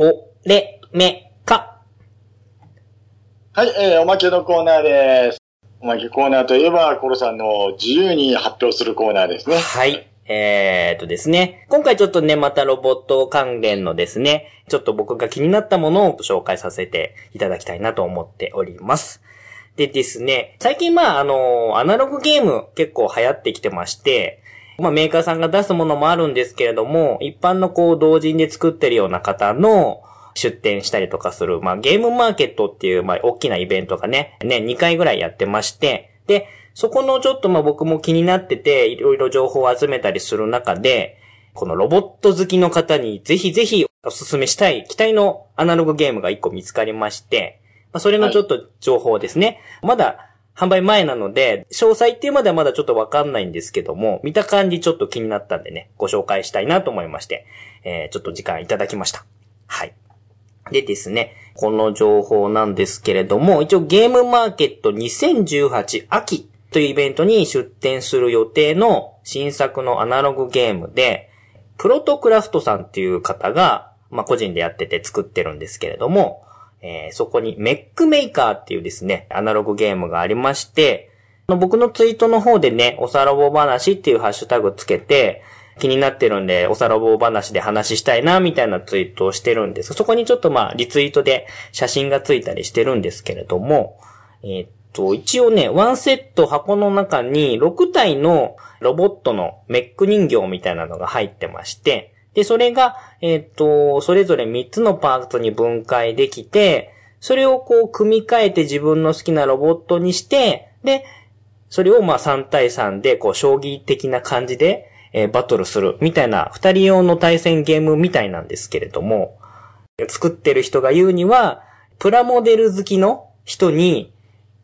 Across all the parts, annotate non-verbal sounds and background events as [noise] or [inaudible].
お、れ、め、か。はい、えー、おまけのコーナーです。おまけコーナーといえば、コロさんの自由に発表するコーナーですね。はい。えーっとですね。今回ちょっとね、またロボット関連のですね、ちょっと僕が気になったものを紹介させていただきたいなと思っております。でですね、最近まあ、あの、アナログゲーム結構流行ってきてまして、まあメーカーさんが出すものもあるんですけれども、一般のこう同人で作ってるような方の出展したりとかする、まあゲームマーケットっていう、まあ大きなイベントがね、ね、2回ぐらいやってまして、で、そこのちょっとまあ僕も気になってて、いろいろ情報を集めたりする中で、このロボット好きの方にぜひぜひお勧めしたい期待のアナログゲームが1個見つかりまして、まあ、それのちょっと情報ですね。まだ販売前なので、詳細っていうまではまだちょっとわかんないんですけども、見た感じちょっと気になったんでね、ご紹介したいなと思いまして、えー、ちょっと時間いただきました。はい。でですね、この情報なんですけれども、一応ゲームマーケット2018秋というイベントに出展する予定の新作のアナログゲームで、プロトクラフトさんっていう方が、まあ、個人でやってて作ってるんですけれども、えーそこにメックメーカーっていうですね、アナログゲームがありまして、僕のツイートの方でね、おさらぼ話っていうハッシュタグつけて、気になってるんで、おさらぼ話で話したいな、みたいなツイートをしてるんです。そこにちょっとまあ、リツイートで写真がついたりしてるんですけれども、えーっと、一応ね、ワンセット箱の中に6体のロボットのメック人形みたいなのが入ってまして、で、それが、えーっと、それぞれ3つのパーツに分解できて、それをこう、組み替えて自分の好きなロボットにして、で、それをまあ3対3で、こう、将棋的な感じで、えーバトルするみたいな、二人用の対戦ゲームみたいなんですけれども、作ってる人が言うには、プラモデル好きの人に、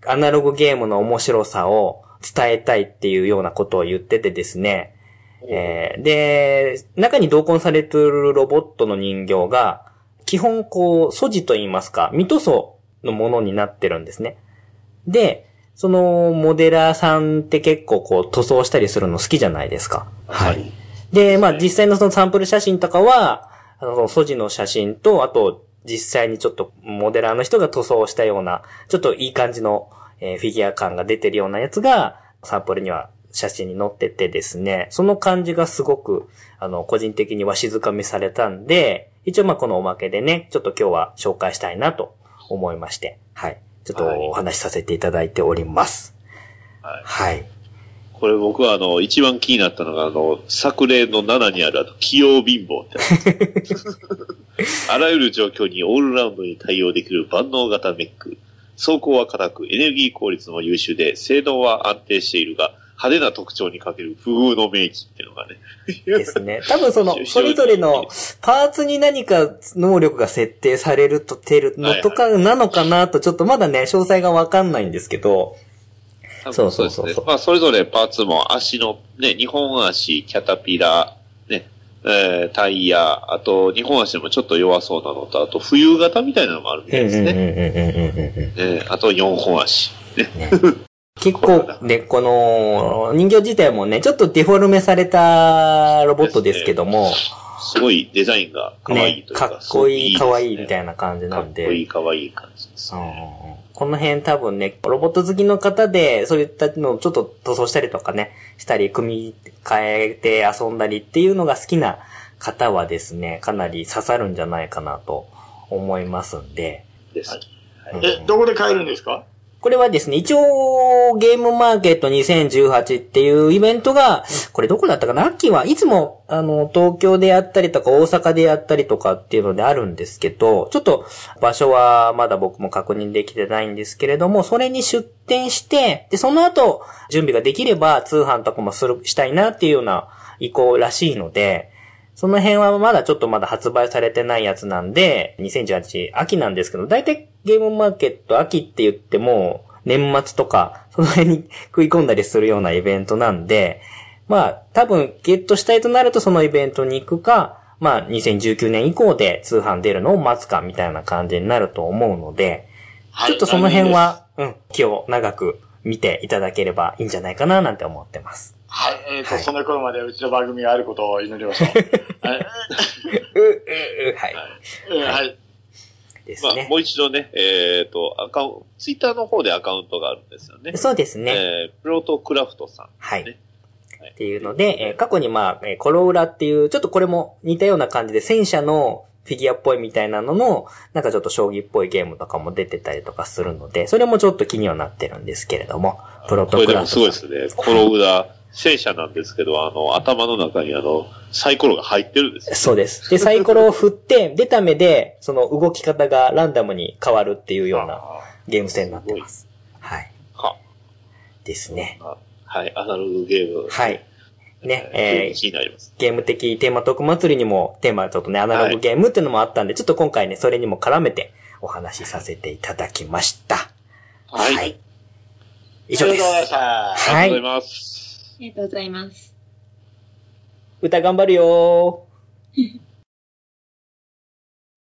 アナログゲームの面白さを伝えたいっていうようなことを言っててですね、えーで、中に同梱されてるロボットの人形が、基本こう、素地と言いますか、ミ塗装のものになってるんですね。で、そのモデラーさんって結構こう塗装したりするの好きじゃないですか。はい。で、まあ実際のそのサンプル写真とかは、あの素地の写真と、あと実際にちょっとモデラーの人が塗装したような、ちょっといい感じの、えーフィギュア感が出てるようなやつが、サンプルには写真に載っててですね、その感じがすごく、あの、個人的にわしづかみされたんで、一応まあこのおまけでね、ちょっと今日は紹介したいなと思いまして、はい。ちょっとお話しさせていただいております。はいはい。これ僕はあの、一番気になったのがあの、作例の7にあるあの、器用貧乏って [laughs] あらゆる状況にオールラウンドに対応できる万能型メック。走行は硬く、エネルギー効率も優秀で、性能は安定しているが、派手な特徴に欠ける不遇の名機っていうのがね。ですね。多分その、それぞれのパーツに何か能力が設定されるとてるのとかなのかなと、ちょっとまだね、詳細がわかんないんですけど、そうそうそう。まあ、それぞれパーツも足の、ね、日本足、キャタピラー、ね、えータイヤ、あと、日本足でもちょっと弱そうなのと、あと、冬型みたいなのもあるみたいですね。あと、4本足。ね。結構ね、この人形自体もね、ちょっとデフォルメされたロボットですけども、すごいデザインが可愛いねというか。かっこいい、かわいいみたいいな感じななんで。かっこいい、可愛い感じですね。うんこの辺多分ね、ロボット好きの方で、そういったのをちょっと塗装したりとかね、したり、組み替えて遊んだりっていうのが好きな方はですね、かなり刺さるんじゃないかなと思いますんで。です。はいうんえ、どこで買えるんですか？これはですね、一応、ゲームマーケット2018っていうイベントが、これどこだったかな？秋はいつも、あの、東京でやったりとか大阪でやったりとかっていうのであるんですけど、ちょっと場所はまだ僕も確認できてないんですけれども、それに出店して、で、その後、準備ができれば通販とかもする、したいなっていうような意向らしいので、その辺はまだちょっとまだ発売されてないやつなんで、2018秋なんですけど、だいたいゲームマーケット秋って言っても、年末とか、その辺に食い込んだりするようなイベントなんで、まあ、多分ゲットしたいとなるとそのイベントに行くか、まあ、2019年以降で通販出るのを待つかみたいな感じになると思うので、はい。ちょっとその辺は、うん、気を長く見ていただければいいんじゃないかななんて思ってます。はい。えっ、と、はいその頃までうちの番組があることを祈りましょう。[laughs] はい。う、う、う、はい。えーはい。まあ、ですね。もう一度ね、えっ、と、アカウント、ツイッターの方でアカウントがあるんですよね。そうですね。えー、プロトクラフトさん。はい。ねはいっていうので、えー過去にまあ、えーコロウラっていう、ちょっとこれも似たような感じで戦車のフィギュアっぽいみたいなのの、なんかちょっと将棋っぽいゲームとかも出てたりとかするので、それもちょっと気にはなってるんですけれども、プロトこれでも。すごいですね。コロウラ、戦車なんですけど、あの、頭の中にあの、サイコロが入ってるんですよ。そうです。で、サイコロを振って、出た目で、その動き方がランダムに変わるっていうようなゲーム性になってます。はい。はですね。あはい、アナログゲーム。はい。ね、えー。ゲーム的テーマトーク祭りにもテーマちょっとね、アナログゲームっていうのもあったんで、ちょっと今回ね、それにも絡めてお話しさせていただきました。はい。以上ですありがとうございま。した。ありがとうございます。ありがとうございます。歌頑張るよー。[laughs]